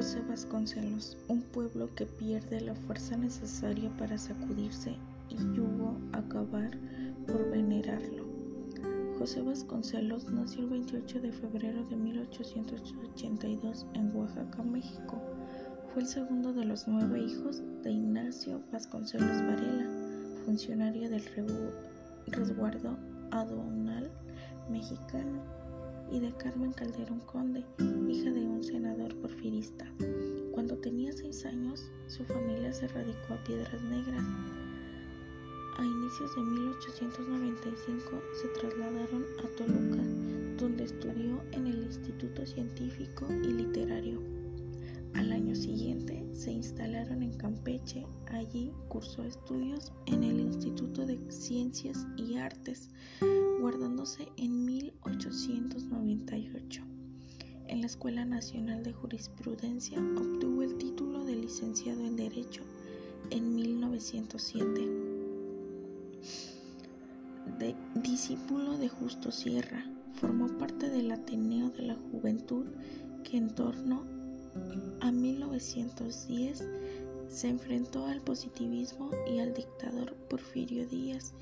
José Vasconcelos, un pueblo que pierde la fuerza necesaria para sacudirse y yugo acabar por venerarlo. José Vasconcelos nació el 28 de febrero de 1882 en Oaxaca, México. Fue el segundo de los nueve hijos de Ignacio Vasconcelos Varela, funcionario del resguardo aduanal mexicano, y de Carmen Calderón Conde, hija de un senador porfirista. Cuando tenía seis años, su familia se radicó a Piedras Negras. A inicios de 1895 se trasladaron a Toluca, donde estudió en el Instituto Científico y Literario. Al año siguiente se instalaron en Campeche. Allí cursó estudios en el Instituto de Ciencias y Artes, guardándose en 1898. En la Escuela Nacional de Jurisprudencia obtuvo el título de licenciado en Derecho en 1907. De, discípulo de Justo Sierra, formó parte del Ateneo de la Juventud que en torno a 1910 se enfrentó al positivismo y al dictador Porfirio Díaz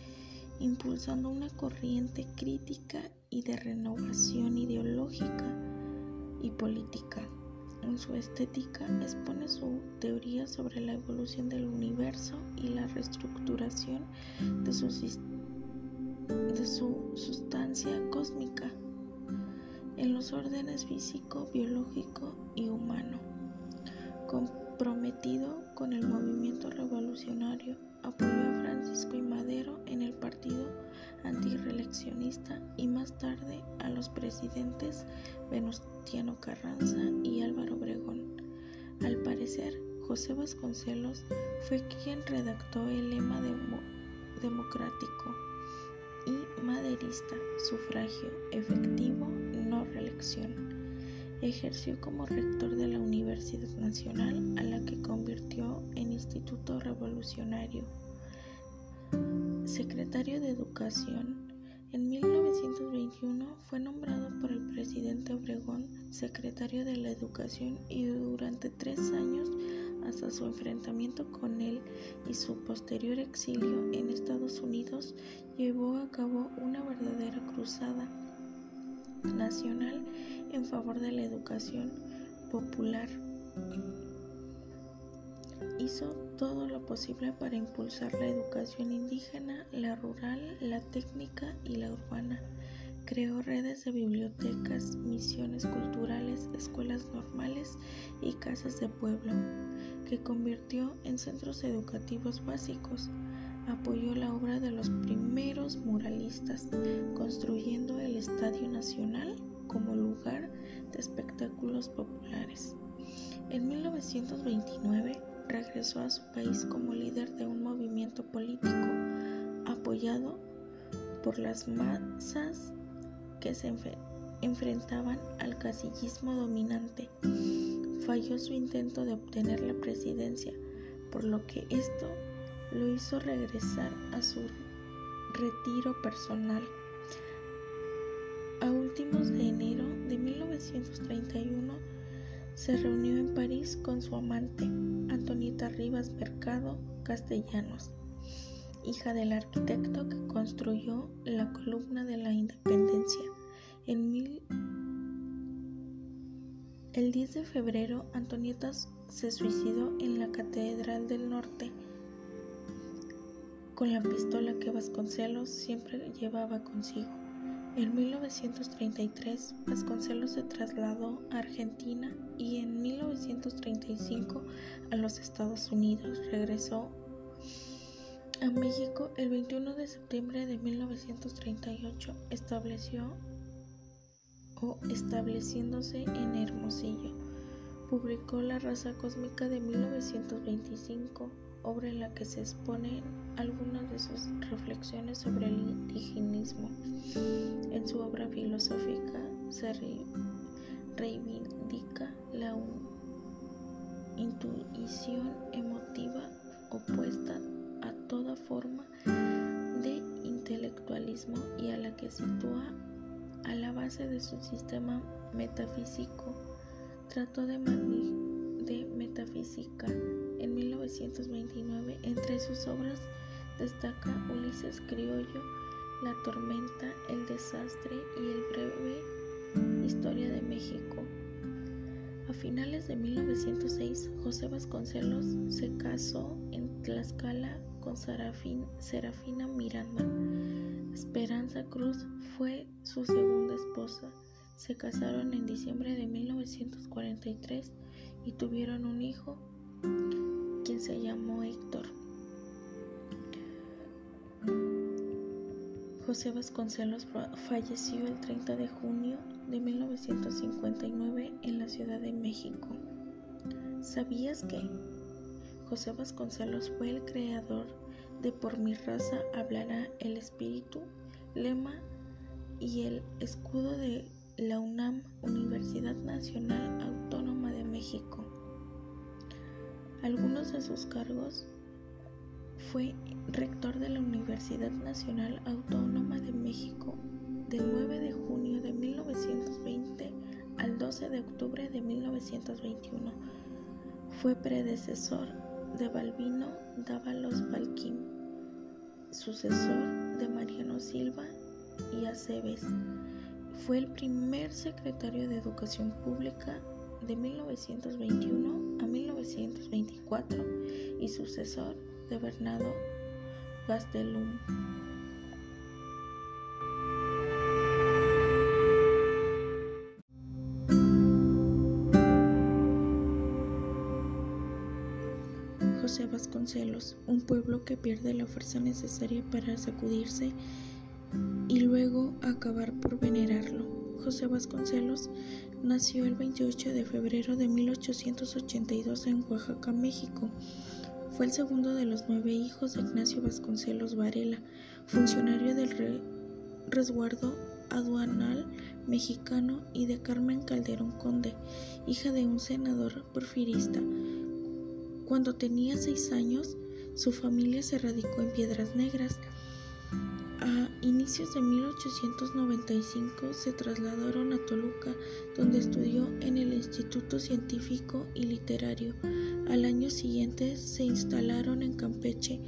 impulsando una corriente crítica y de renovación ideológica y política. En su estética expone su teoría sobre la evolución del universo y la reestructuración de su, sustancia cósmica en los órdenes físico, biológico y humano. Comprometido con el movimiento revolucionario, apoyó a Francisco y Madero en el partido antireeleccionista y más tarde a los presidentes Venustiano Carranza y Álvaro Obregón. Al parecer, José Vasconcelos fue quien redactó el lema democrático y maderista, sufragio efectivo, no reelección. Ejerció como rector de la Universidad Nacional, a la que Secretario de Educación. En 1921 fue nombrado por el presidente Obregón secretario de la Educación y durante tres años hasta su enfrentamiento con él y su posterior exilio en Estados Unidos, llevó a cabo una verdadera cruzada nacional en favor de la educación popular. Hizo todo lo posible para impulsar la educación indígena, la rural, la técnica y la urbana. Creó redes de bibliotecas, misiones culturales, escuelas normales y casas de pueblo, que convirtió en centros educativos básicos. Apoyó la obra de los primeros muralistas, construyendo el Estadio Nacional como lugar de espectáculos populares. En 1929 regresó a su país como líder de un movimiento político apoyado por las masas que se enfrentaban al casillismo dominante. Falló su intento de obtener la presidencia, por lo que esto lo hizo regresar a su retiro personal. A últimos de enero de 1931 se reunió en París con su amante, Antonieta Rivas Mercado Castellanos, hija del arquitecto que construyó la columna de la independencia. En. El 10 de febrero, Antonieta se suicidó en la Catedral del Norte con la pistola que Vasconcelos siempre llevaba consigo. En 1933 Vasconcelos se trasladó a Argentina y en 1935 a los Estados Unidos. Regresó a México el 21 de septiembre de 1938. Estableció o estableciéndose en Hermosillo. Publicó La raza cósmica de 1925 obra en la que se exponen algunas de sus reflexiones sobre el indigenismo. En su obra filosófica se reivindica la intuición emotiva opuesta a toda forma de intelectualismo y a la que sitúa a la base de su sistema metafísico. Trató de de metafísica en 1929. Entre sus obras destaca Ulises Criollo, La tormenta, El desastre y El breve Historia de México. A finales de 1906, José Vasconcelos se casó en Tlaxcala con Serafina Miranda. Esperanza Cruz fue su segunda esposa. Se casaron en diciembre de 1943 y tuvieron un hijo, quien se llamó Héctor. José Vasconcelos falleció el 30 de junio de 1959 en la Ciudad de México. ¿Sabías que José Vasconcelos fue el creador de Por mi raza hablará el espíritu, lema y el escudo de la UNAM, Universidad Nacional Autónoma de México? Algunos de sus cargos fue rector de la Universidad Nacional Autónoma de México del 9 de junio de 1920 al 12 de octubre de 1921. Fue predecesor de Balbino Dávalos Balquín, sucesor de Mariano Silva y Aceves. Fue el primer secretario de Educación Pública de 1921 a 1924 y sucesor de Bernardo Gastelum. José Vasconcelos, un pueblo que pierde la fuerza necesaria para sacudirse y luego acabar por venerarlo. José Vasconcelos nació el 28 de febrero de 1882 en Oaxaca, México. Fue el segundo de los nueve hijos de Ignacio Vasconcelos Varela, funcionario del resguardo aduanal mexicano, y de Carmen Calderón Conde, hija de un senador porfirista. Cuando tenía seis años, su familia se radicó en Piedras Negras. A inicios de 1895 se trasladaron a Toluca, donde estudió en el Instituto Científico y Literario. Al año siguiente se instalaron en Campeche.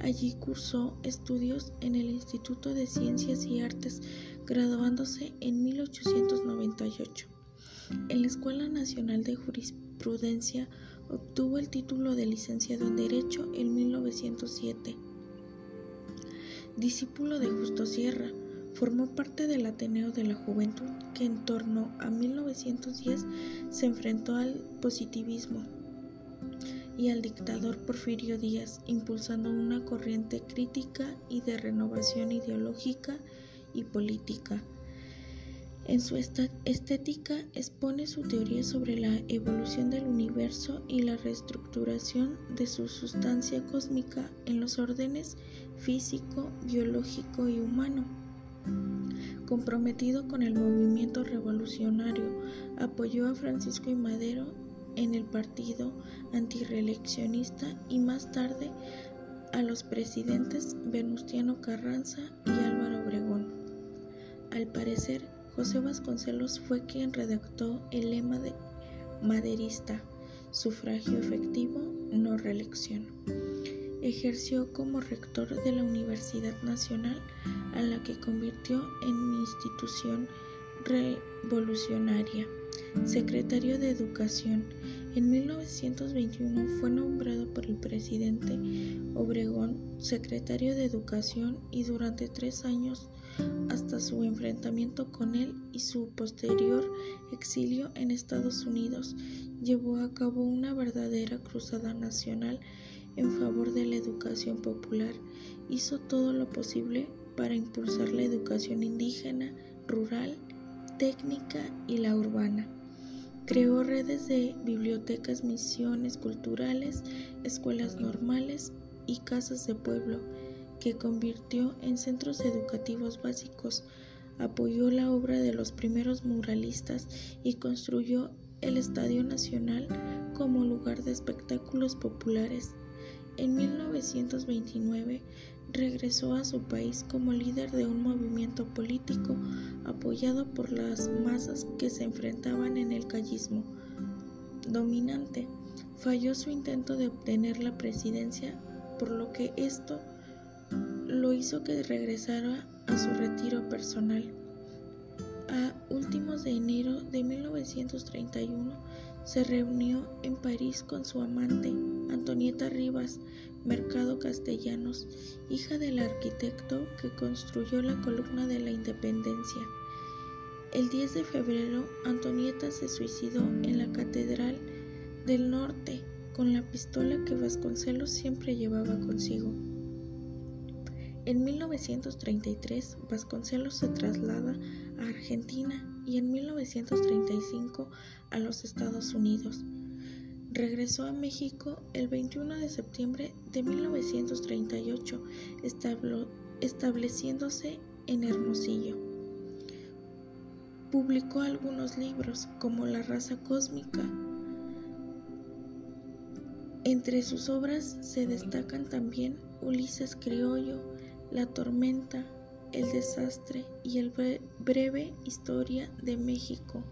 Allí cursó estudios en el Instituto de Ciencias y Artes, graduándose en 1898. En la Escuela Nacional de Jurisprudencia obtuvo el título de licenciado en Derecho en 1907 discípulo de Justo Sierra, formó parte del Ateneo de la Juventud que en torno a 1910 se enfrentó al positivismo y al dictador Porfirio Díaz, impulsando una corriente crítica y de renovación ideológica y política. En su estética expone su teoría sobre la evolución del universo y la reestructuración de su sustancia cósmica en los órdenes físico, biológico y humano. Comprometido con el movimiento revolucionario, apoyó a Francisco I. Madero en el partido antireeleccionista y más tarde a los presidentes Venustiano Carranza y Álvaro Obregón. Al parecer, José Vasconcelos fue quien redactó el lema de maderista, sufragio efectivo, no reelección. Ejerció como rector de la Universidad Nacional, a la que convirtió en institución revolucionaria. Secretario de Educación. En 1921 fue nombrado por el presidente Obregón secretario de Educación y durante tres años hasta su enfrentamiento con él y su posterior exilio en Estados Unidos, llevó a cabo una verdadera cruzada nacional en favor de la educación popular. Hizo todo lo posible para impulsar la educación indígena, rural, técnica y la urbana. Creó redes de bibliotecas, misiones culturales, escuelas normales y casas de pueblo que convirtió en centros educativos básicos, apoyó la obra de los primeros muralistas y construyó el Estadio Nacional como lugar de espectáculos populares. En 1929 regresó a su país como líder de un movimiento político apoyado por las masas que se enfrentaban en el callismo dominante. Falló su intento de obtener la presidencia, por lo que esto lo hizo que regresara a su retiro personal. A últimos de enero de 1931 se reunió en París con su amante, Antonieta Rivas Mercado Castellanos, hija del arquitecto que construyó la columna de la Independencia. El 10 de febrero, Antonieta se suicidó en la Catedral del Norte con la pistola que Vasconcelos siempre llevaba consigo. En 1933 Vasconcelos se traslada a Argentina y en 1935 a los Estados Unidos. Regresó a México el 21 de septiembre de 1938, estableciéndose en Hermosillo. Publicó algunos libros como La raza cósmica. Entre sus obras se destacan también Ulises Criollo, La tormenta, El desastre y el breve historia de México.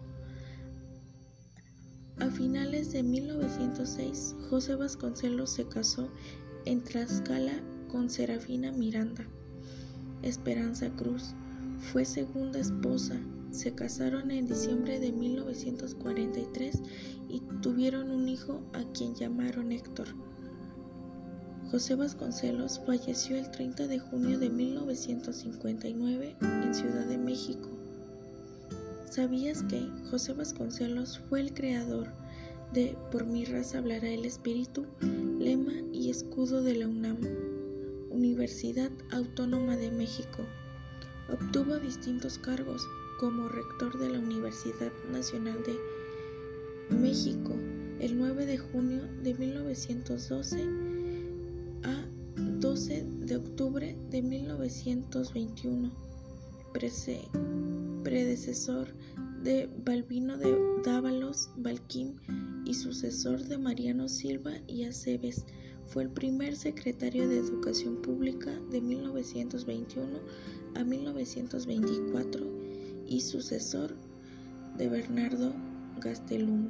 A finales de 1906, José Vasconcelos se casó en Tlaxcala con Serafina Miranda. Esperanza Cruz fue segunda esposa. Se casaron en diciembre de 1943 y tuvieron un hijo a quien llamaron Héctor. José Vasconcelos falleció el 30 de junio de 1959 en Ciudad de México. ¿Sabías que José Vasconcelos fue el creador de Por mi raza hablará el espíritu, lema y escudo de la UNAM, Universidad Autónoma de México? Obtuvo distintos cargos como rector de la Universidad Nacional de México el 9 de junio de 1912 12 de octubre de 1921, predecesor de Balbino de Dávalos Balquín y sucesor de Mariano Silva y Aceves. Fue el primer secretario de Educación Pública de 1921 a 1924 y sucesor de Bernardo Gastelum.